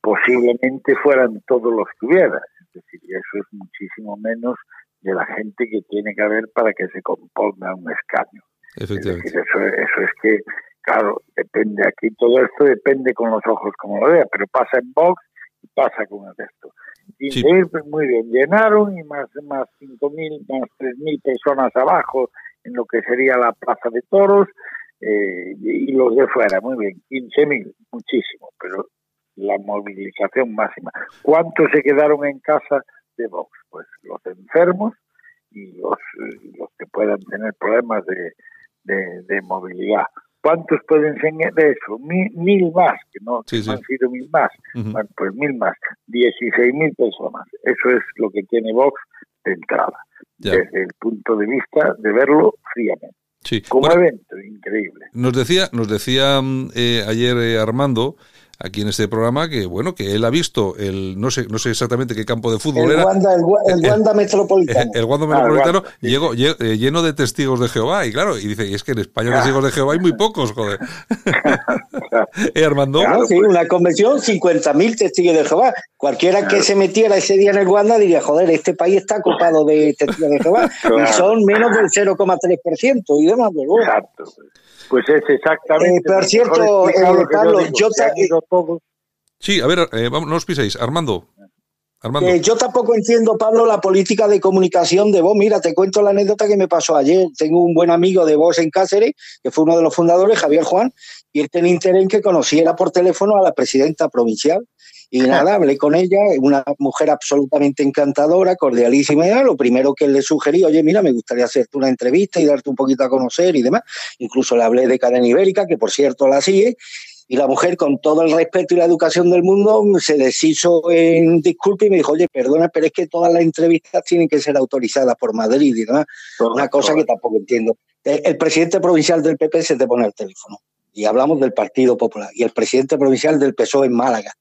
posiblemente fueran todos los que hubiera. Es decir, eso es muchísimo menos de la gente que tiene que haber para que se componga un escaño. Efectivamente. eso, eso es que, claro, depende aquí, todo esto depende con los ojos como lo vea, pero pasa en Vox y pasa con el resto. Y pues, muy bien, llenaron y más, más 5.000, más 3.000 personas abajo en lo que sería la Plaza de Toros, eh, y los de fuera, muy bien, 15.000, muchísimo, pero la movilización máxima. ¿Cuántos se quedaron en casa de Vox? Pues los enfermos y los, los que puedan tener problemas de, de, movilidad. ¿Cuántos pueden ser de eso? Mil, más, que no, han sido mil más. Bueno, pues mil más. 16.000 personas. Eso es lo que tiene Vox de entrada, desde el punto de vista de verlo fríamente. Como evento, increíble. Nos decía, nos decía mm, eh, ayer eh, Armando aquí en este programa que bueno que él ha visto el no sé no sé exactamente qué campo de fútbol el era. Wanda, el, Wanda Metropolitano. el, Wanda Metropolitano llegó, eh, lleno de testigos de Jehová y claro y dice y es que en España testigos de Jehová hay muy pocos joder [laughs] ¿Eh, Armando. Claro, sí una convención 50.000 testigos de Jehová. Cualquiera que se metiera ese día en el Wanda diría joder este país está ocupado de testigos de Jehová y son menos del 0,3% y demás pero Exacto. Pues es exactamente. Eh, por cierto, eh, Pablo, yo, yo Sí, a ver, eh, vamos, no os piséis. Armando. Armando. Eh, yo tampoco entiendo, Pablo, la política de comunicación de vos. Mira, te cuento la anécdota que me pasó ayer. Tengo un buen amigo de vos en Cáceres, que fue uno de los fundadores, Javier Juan, y él tenía interés en que conociera por teléfono a la presidenta provincial. Y nada, hablé con ella, una mujer absolutamente encantadora, cordialísima. Y lo primero que le sugerí, oye, mira, me gustaría hacerte una entrevista y darte un poquito a conocer y demás. Incluso le hablé de Cadena Ibérica, que por cierto la sigue. Y la mujer, con todo el respeto y la educación del mundo, se deshizo en disculpe y me dijo, oye, perdona, pero es que todas las entrevistas tienen que ser autorizadas por Madrid y demás. Una cosa que tampoco entiendo. El presidente provincial del PP se te pone el teléfono. Y hablamos del Partido Popular. Y el presidente provincial del PSOE en Málaga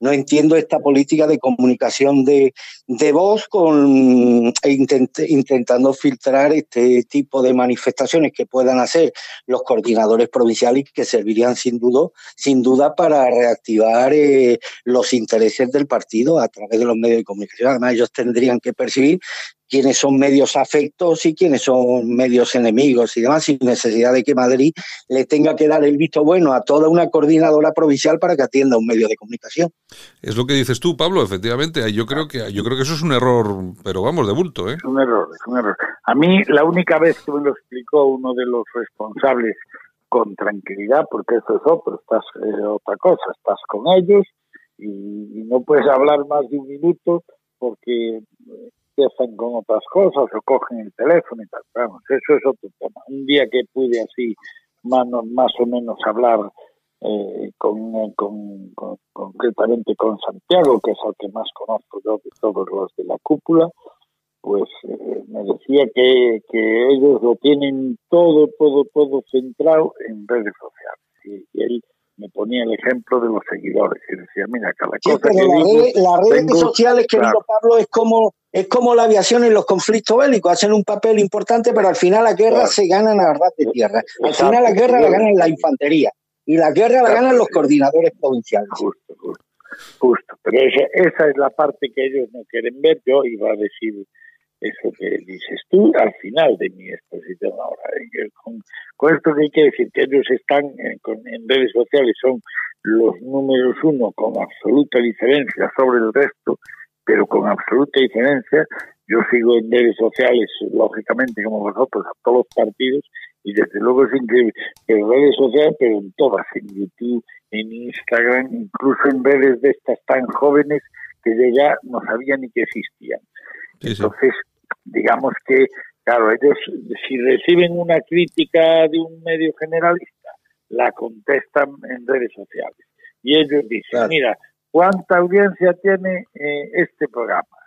no entiendo esta política de comunicación de, de voz con e intentando filtrar este tipo de manifestaciones que puedan hacer los coordinadores provinciales que servirían sin duda, sin duda para reactivar eh, los intereses del partido a través de los medios de comunicación. Además, ellos tendrían que percibir quiénes son medios afectos y quiénes son medios enemigos y demás, sin necesidad de que Madrid le tenga que dar el visto bueno a toda una coordinadora provincial para que atienda un medio de comunicación. Es lo que dices tú, Pablo, efectivamente. Yo creo que yo creo que eso es un error, pero vamos, de bulto, ¿eh? Es un error, es un error. A mí la única vez que me lo explicó uno de los responsables con tranquilidad, porque eso es otro, estás eh, otra cosa, estás con ellos y, no puedes hablar más de un minuto porque empiezan con otras cosas o cogen el teléfono y tal. Vamos, eso es otro tema. Un día que pude así más, más o menos hablar eh, con, con, concretamente con Santiago, que es el que más conozco yo de todos los de la cúpula, pues eh, me decía que, que ellos lo tienen todo, todo, todo centrado en redes sociales. Y, él me ponía el ejemplo de los seguidores y decía, mira, cada cosa que las redes sociales, querido Pablo, es como es como la aviación en los conflictos bélicos, hacen un papel importante, pero al final la guerra se gana a ras de tierra. Al final la guerra la ganan la infantería y la guerra la ganan los coordinadores provinciales. Justo, justo. justo. Pero esa, esa, es la parte que ellos no quieren ver. Yo iba a decir eso que dices tú al final de mi exposición ahora. Con, con esto que hay que decir que ellos están en, redes sociales, son los números uno con absoluta diferencia sobre el resto, pero con absoluta diferencia. Yo sigo en redes sociales, lógicamente, como vosotros, a todos los partidos, y desde luego es increíble. En redes sociales, pero en todas, en YouTube, en Instagram, incluso en redes de estas tan jóvenes que ya no sabían ni que existían. Entonces, digamos que, claro, ellos si reciben una crítica de un medio generalista, la contestan en redes sociales. Y ellos dicen, mira, ¿cuánta audiencia tiene eh, este programa?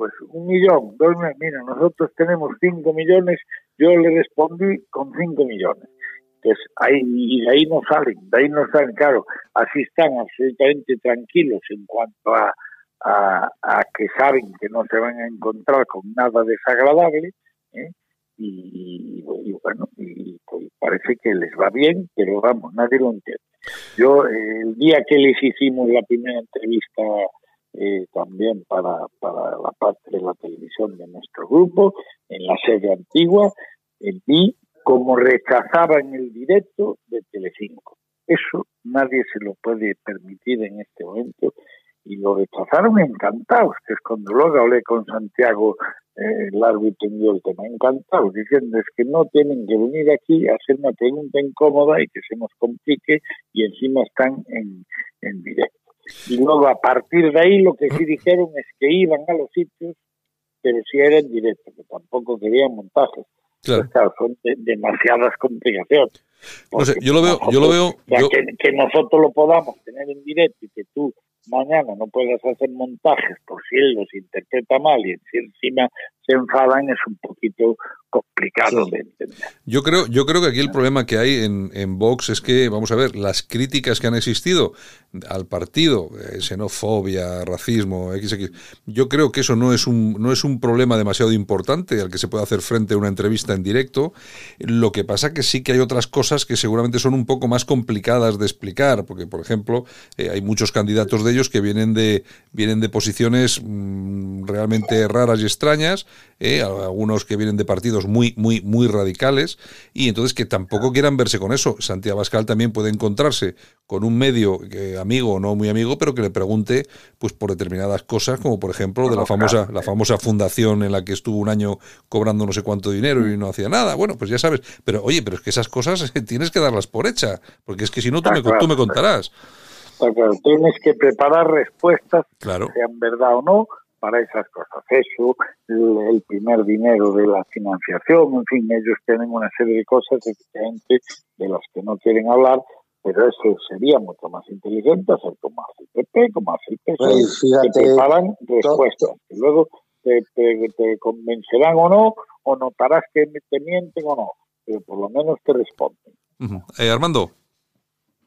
Pues un millón, dos millones. Mira, nosotros tenemos cinco millones, yo le respondí con cinco millones. Entonces, ahí, y de ahí no salen, de ahí no salen, claro, así están absolutamente tranquilos en cuanto a, a, que saben que no se van a encontrar con nada desagradable, ¿eh? y, bueno, y, pues, parece que les va bien, pero vamos, nadie lo entiende. Yo, el día que les hicimos la primera entrevista eh, también para, para la parte de la televisión de nuestro grupo, en la sede antigua, eh, vi cómo rechazaban el directo de Telecinco. Eso nadie se lo puede permitir en este momento y lo rechazaron encantados, que es cuando luego hablé con Santiago eh, largo y tendió el tema, encantados, diciendo es que no tienen que venir aquí a hacer una pregunta incómoda y que se nos complique y encima están en, en directo. Y luego a partir de ahí lo que sí dijeron es que iban a los sitios, pero sí era en directo, que tampoco querían montajes. Claro. Pues son demasiadas complicaciones. No sé, yo lo veo, yo lo veo. Que, que, nosotros lo podamos tener en directo y que tú mañana no puedas hacer montajes por si él los interpreta mal y encima se enfadan es un poquito complicado de entender. Yo creo, yo creo que aquí el problema que hay en, en Vox es que, vamos a ver, las críticas que han existido al partido, eh, xenofobia, racismo, XX, yo creo que eso no es un, no es un problema demasiado importante al que se puede hacer frente a una entrevista en directo. Lo que pasa que sí que hay otras cosas que seguramente son un poco más complicadas de explicar, porque, por ejemplo, eh, hay muchos candidatos de ellos que vienen de, vienen de posiciones mm, realmente raras y extrañas, eh, algunos que vienen de partidos muy, muy, muy radicales, y entonces que tampoco quieran verse con eso. Santiago Bascal también puede encontrarse con un medio que, amigo o no muy amigo, pero que le pregunte pues por determinadas cosas, como por ejemplo de la famosa, la famosa fundación en la que estuvo un año cobrando no sé cuánto dinero y no hacía nada. Bueno, pues ya sabes, pero oye, pero es que esas cosas tienes que darlas por hecha, porque es que si no tú, me, tú me contarás. Tienes que preparar respuestas, sean verdad o no, para esas cosas. Eso, el, primer dinero de la financiación, en fin, ellos tienen una serie de cosas efectivamente de las que no quieren hablar, pero eso sería mucho más inteligente hacer como hace el PP, como hace el PSOE, que preparan respuestas, y luego te, te, convencerán o no, o notarás que te mienten o no, pero por lo menos te responden. eh, Armando.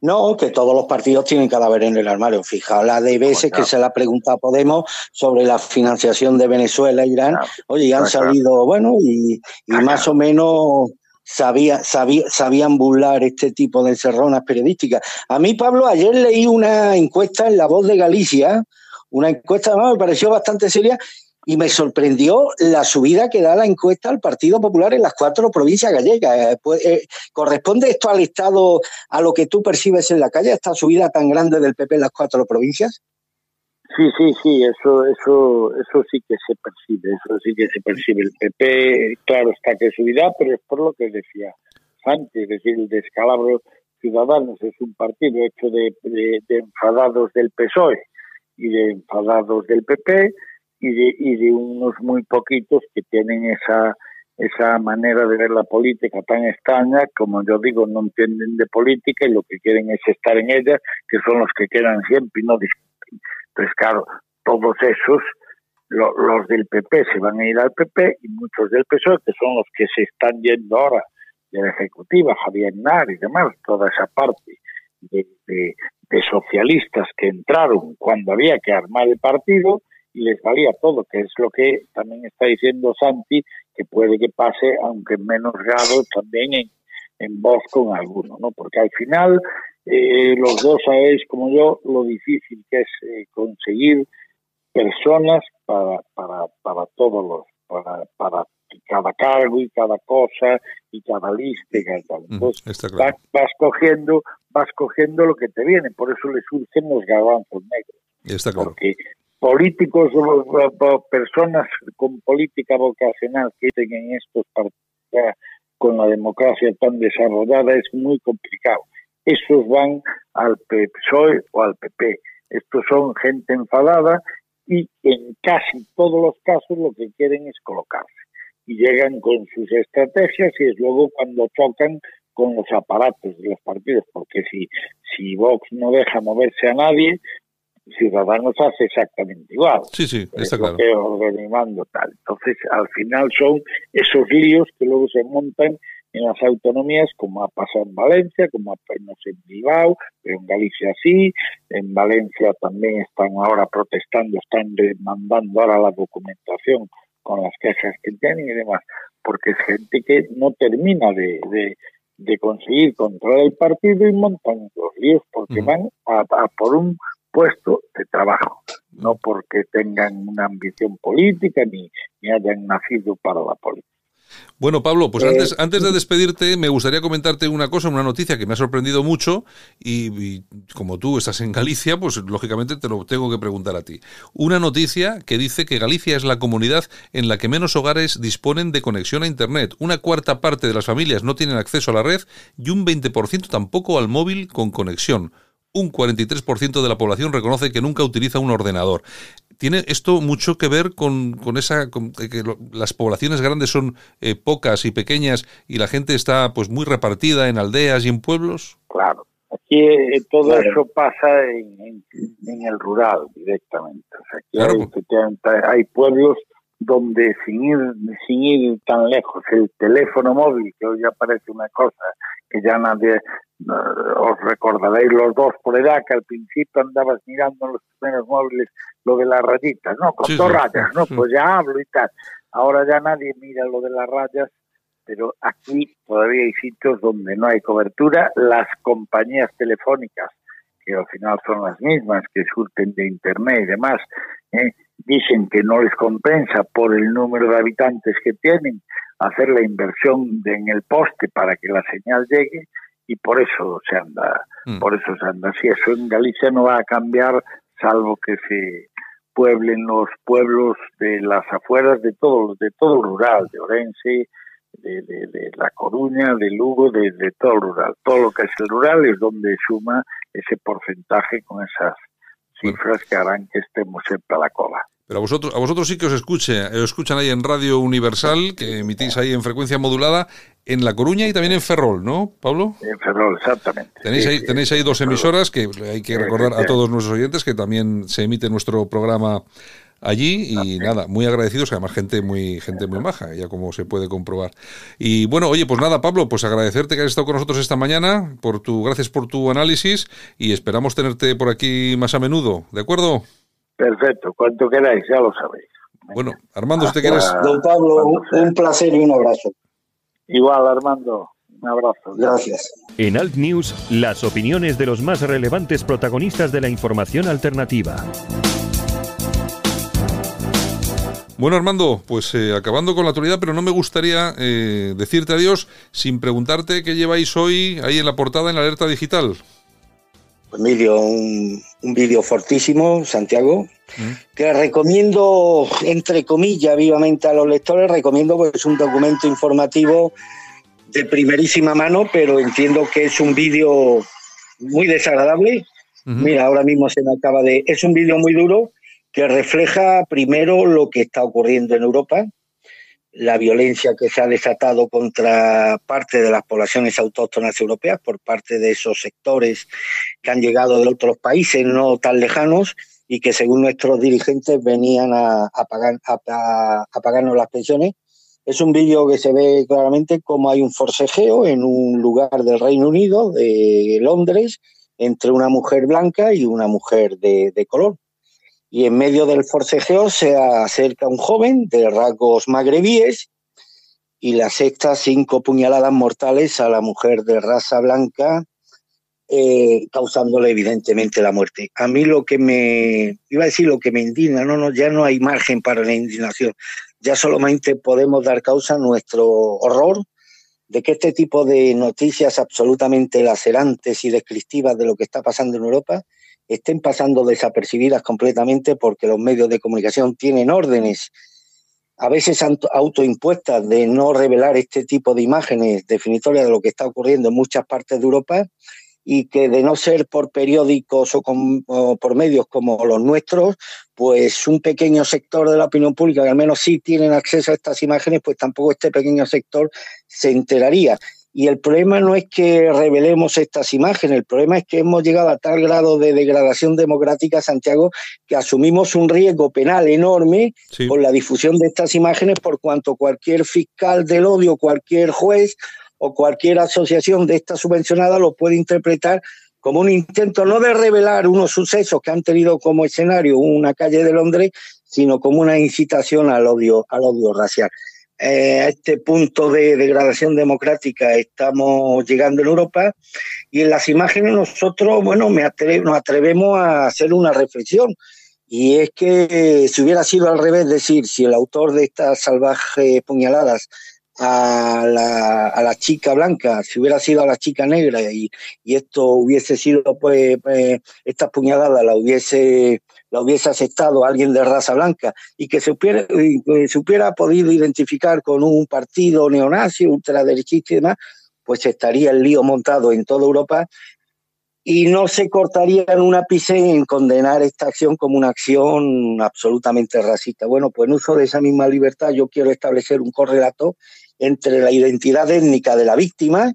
No, que todos los partidos tienen cadáver en el armario. Fijaos la de veces que se la ha preguntado a Podemos sobre la financiación de Venezuela e Irán. Oye, y han salido, bueno, y, más o menos sabía, sabía, sabían burlar este tipo de encerronas periodísticas. A mí, Pablo, ayer leí una encuesta en La Voz de Galicia, una encuesta, me pareció bastante seria, y me sorprendió la subida que da la encuesta al Partido Popular en las cuatro provincias gallegas. Eh, pues, eh, ¿Corresponde esto al Estado, a lo que tú percibes en la calle, esta subida tan grande del PP en las cuatro provincias? Sí, sí, sí, eso, eso, eso sí que se percibe, eso sí que se percibe. El PP, claro, está que subirá, pero es por lo que decía antes, es decir, el descalabro Ciudadanos es un partido hecho de, de enfadados del PSOE y de enfadados del PP, y de, y de unos muy poquitos que tienen esa esa manera de ver la política tan extraña, como yo digo, no entienden de política y lo que quieren es estar en ella, que son los que quedan siempre y no discuten. Entonces, claro, todos esos, los del PP se van a ir al PP y muchos del PSOE, que son los que se están yendo ahora de la Ejecutiva, Javier Nar y demás, toda esa parte de, de socialistas que entraron cuando había que armar el partido, y les valía todo, que es lo que también está diciendo Santi, que puede que pase, aunque en menos grado, también en, en voz con alguno, ¿no? Porque al final eh, los dos sabéis, como yo, lo difícil que es eh, conseguir personas para, para, para todos los, para, para cada cargo y cada cosa y cada lista y cada tal. Entonces vas, vas, cogiendo vas cogiendo lo que te viene, por eso le surgen los garbanzos negros. Está claro. Porque políticos o personas con política vocacional que estén en estos partidos con la democracia tan desarrollada es muy complicado. Esos van al PSOE o al PP. Estos son gente enfadada y en casi todos los casos lo que quieren es colocarse. Y llegan con sus estrategias y es luego cuando chocan con los aparatos de los partidos, porque si Vox no deja moverse a nadie, Ciudadanos hace exactamente igual. Sí, sí, está claro. Organizando tal. Entonces, al final son esos líos que luego se montan en las autonomías, como ha pasado en Valencia, como ha pasado en Bilbao, pero en Galicia sí, en Valencia también están ahora protestando, están demandando ahora la documentación con las quejas que tienen y demás, porque es gente que no termina de, de, conseguir controlar el partido y montan los líos porque van a, por un puesto de trabajo, no porque tengan una ambición política ni, ni hayan nacido para la política. Bueno, Pablo, pues antes, eh, antes de despedirte, me gustaría comentarte una cosa, una noticia que me ha sorprendido mucho y, como tú estás en Galicia, pues lógicamente te lo tengo que preguntar a ti. Una noticia que dice que Galicia es la comunidad en la que menos hogares disponen de conexión a Internet. Una cuarta parte de las familias no tienen acceso a la red y un 20% tampoco al móvil con conexión un 43% de la población reconoce que nunca utiliza un ordenador. ¿Tiene esto mucho que ver con, con esa que las poblaciones grandes son eh, pocas y pequeñas y la gente está pues muy repartida en aldeas y en pueblos? Claro, aquí eh, todo eso pasa en, el rural directamente. hay, pueblos donde sin ir, sin ir tan lejos, el teléfono móvil, que hoy ya parece una cosa que ya nadie, os recordaréis los dos por edad que al principio andabas mirando en los primeros móviles lo de las rayitas, ¿no? Con dos rayas, ¿no? Pues ya hablo y tal. Ahora ya nadie mira lo de las rayas, pero aquí todavía hay sitios donde no hay cobertura. Las compañías telefónicas, que al final son las mismas que surten de Internet y demás, ¿eh? dicen que no les compensa por el número de habitantes que tienen hacer la inversión en el poste para que la señal llegue y por eso se anda, mm. por eso se anda así. Eso en Galicia no va a cambiar salvo que se pueblen los pueblos de las afueras de todo, de todo el rural, de Orense, de, de, La Coruña, de Lugo, de, de, todo el rural. Todo lo que es el rural es donde suma ese porcentaje con esas cifras que harán que estemos siempre a la cola. Pero a vosotros, a vosotros sí que os escuche, os escuchan ahí en Radio Universal, que emitís ahí en frecuencia modulada, en La Coruña y también en Ferrol, ¿no, Pablo? En Ferrol, exactamente. Tenéis, ahí, tenéis ahí dos emisoras que hay que recordar a todos nuestros oyentes que también se emite nuestro programa allí y nada, muy agradecidos, además gente muy gente muy maja, ya como se puede comprobar. Y bueno, oye, pues nada, Pablo, pues agradecerte que hayas estado con nosotros esta mañana, por tu gracias por tu análisis y esperamos tenerte por aquí más a menudo, ¿de acuerdo? Perfecto, cuanto queráis, ya lo sabéis. Bueno, Armando, ¿usted quieres? Don Pablo, un, placer y un abrazo. Igual, Armando, un abrazo. Gracias. En Alt News, las opiniones de los más relevantes protagonistas de la información alternativa. Bueno, Armando, pues eh, acabando con la actualidad, pero no me gustaría eh, decirte adiós sin preguntarte qué lleváis hoy ahí en la portada en la alerta digital. Un vídeo, un, vídeo fortísimo, Santiago, mm. que recomiendo, entre comillas, vivamente a los lectores, recomiendo pues un documento informativo de primerísima mano, pero entiendo que es un vídeo muy desagradable. Mira, ahora mismo se me acaba de... Es un vídeo muy duro que refleja primero lo que está ocurriendo en Europa, la violencia que se ha desatado contra parte de las poblaciones autóctonas europeas por parte de esos sectores que han llegado de otros países no tan lejanos y que según nuestros dirigentes venían a, pagar, a, pagarnos las pensiones. Es un vídeo que se ve claramente como hay un forcejeo en un lugar del Reino Unido, de Londres, entre una mujer blanca y una mujer de, de color y en medio del forcejeo se acerca un joven de rasgos magrebíes y le acepta cinco puñaladas mortales a la mujer de raza blanca, eh, causándole evidentemente la muerte. A mí lo que me, iba a decir lo que me indigna, no, no, ya no hay margen para la indignación, ya solamente podemos dar causa a nuestro horror de que este tipo de noticias absolutamente lacerantes y descriptivas de lo que está pasando en Europa estén pasando desapercibidas completamente porque los medios de comunicación tienen órdenes, a veces autoimpuestas, de no revelar este tipo de imágenes definitorias de lo que está ocurriendo en muchas partes de Europa y que de no ser por periódicos o, por medios como los nuestros, pues un pequeño sector de la opinión pública, que al menos sí tienen acceso a estas imágenes, pues tampoco este pequeño sector se enteraría. Y el problema no es que revelemos estas imágenes, el problema es que hemos llegado a tal grado de degradación democrática, Santiago, que asumimos un riesgo penal enorme por la difusión de estas imágenes, por cuanto cualquier fiscal del odio, cualquier juez o cualquier asociación de esta subvencionada lo puede interpretar como un intento no de revelar unos sucesos que han tenido como escenario una calle de Londres, sino como una incitación al odio, al odio racial. Eh, a este punto de degradación democrática. Estamos llegando en Europa y en las imágenes nosotros, bueno, me nos atrevemos a hacer una reflexión. Y es que si hubiera sido al revés, decir, si el autor de estas salvajes puñaladas a la, a la chica blanca, si hubiera sido a la chica negra y, y esto hubiese sido, pues, pues, esta puñalada la hubiese, la hubiese aceptado alguien de raza blanca y que se hubiera, se hubiera podido identificar con un partido neonazi, ultraderechista y demás, pues estaría el lío montado en toda Europa y no se cortaría en un ápice en condenar esta acción como una acción absolutamente racista. Bueno, pues en uso de esa misma libertad yo quiero establecer un correlato entre la identidad étnica de la víctima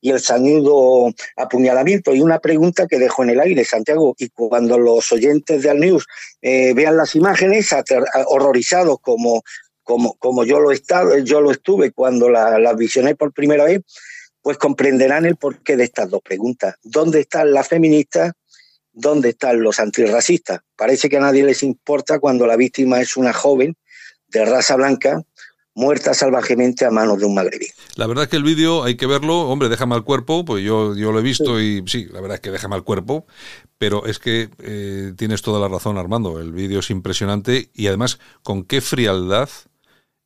y el sañudo apuñalamiento. Y una pregunta que dejo en el aire, Santiago, y cuando los oyentes de Al News eh, vean las imágenes, horrorizados como, como, como yo, lo he yo lo estuve cuando las la visioné por primera vez, pues comprenderán el porqué de estas dos preguntas. ¿Dónde están las feministas? ¿Dónde están los antirracistas? Parece que a nadie les importa cuando la víctima es una joven de raza blanca muerta salvajemente a manos de un magrebí. La verdad es que el vídeo hay que verlo, hombre, deja mal cuerpo, pues yo, yo lo he visto y sí, la verdad es que deja mal cuerpo, pero es que eh, tienes toda la razón, Armando, el vídeo es impresionante y además con qué frialdad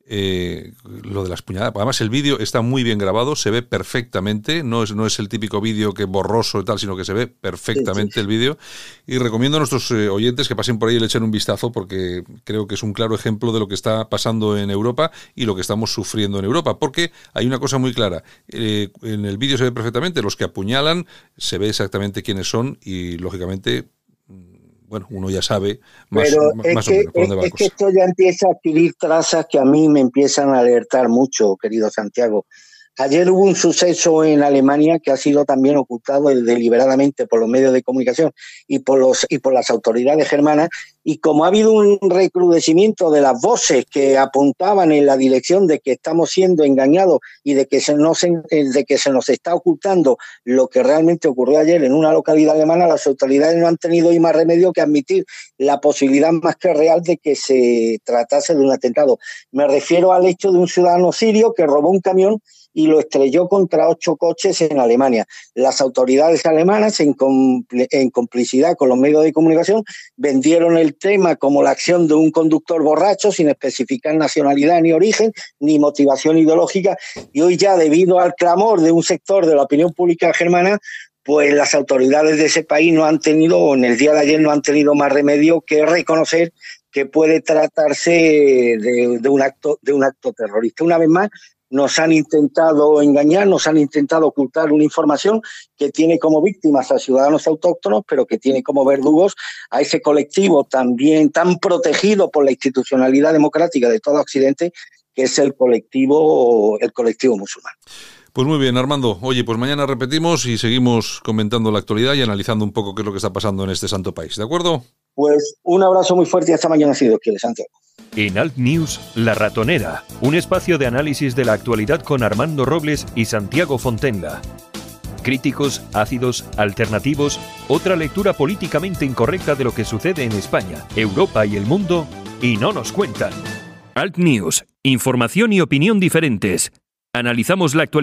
eh, lo de las puñaladas. Además, el vídeo está muy bien grabado, se ve perfectamente, no es, no es el típico vídeo que borroso y tal, sino que se ve perfectamente el vídeo. Y recomiendo a nuestros eh, oyentes que pasen por ahí y le echen un vistazo porque creo que es un claro ejemplo de lo que está pasando en Europa y lo que estamos sufriendo en Europa. Porque hay una cosa muy clara, eh, en el vídeo se ve perfectamente, los que apuñalan, se ve exactamente quiénes son y, lógicamente, bueno, uno ya sabe más, Pero es que, es que esto ya empieza a adquirir trazas que a mí me empiezan a alertar mucho, querido Santiago. Ayer hubo un suceso en Alemania que ha sido también ocultado deliberadamente por los medios de comunicación y por, los, y por las autoridades germanas. Y como ha habido un recrudecimiento de las voces que apuntaban en la dirección de que estamos siendo engañados y de que se nos, de que se nos está ocultando lo que realmente ocurrió ayer en una localidad alemana, las autoridades no han tenido hoy más remedio que admitir la posibilidad más que real de que se tratase de un atentado. Me refiero al hecho de un ciudadano sirio que robó un camión y lo estrelló contra ocho coches en Alemania. Las autoridades alemanas, en, complicidad con los medios de comunicación, vendieron el tema como la acción de un conductor borracho sin especificar nacionalidad ni origen ni motivación ideológica. Y hoy ya, debido al clamor de un sector de la opinión pública germana, pues las autoridades de ese país no han tenido, o en el día de ayer no han tenido más remedio que reconocer que puede tratarse de, de, un acto de un acto terrorista. Una vez más, nos han intentado engañar, nos han intentado ocultar una información que tiene como víctimas a ciudadanos autóctonos, pero que tiene como verdugos a ese colectivo también tan protegido por la institucionalidad democrática de todo Occidente, que es el colectivo, el colectivo musulmán. Pues muy bien, Armando. Oye, pues mañana repetimos y seguimos comentando la actualidad y analizando un poco qué es lo que está pasando en este santo país. ¿De acuerdo? Pues un abrazo muy fuerte y hasta mañana, si Dios quiere, Santiago. En Alt News, La Ratonera, un espacio de análisis de la actualidad con Armando Robles y Santiago Fontenga. Críticos, ácidos, alternativos, otra lectura políticamente incorrecta de lo que sucede en España, Europa y el mundo, y no nos cuentan. Alt News, información y opinión diferentes. Analizamos la actualidad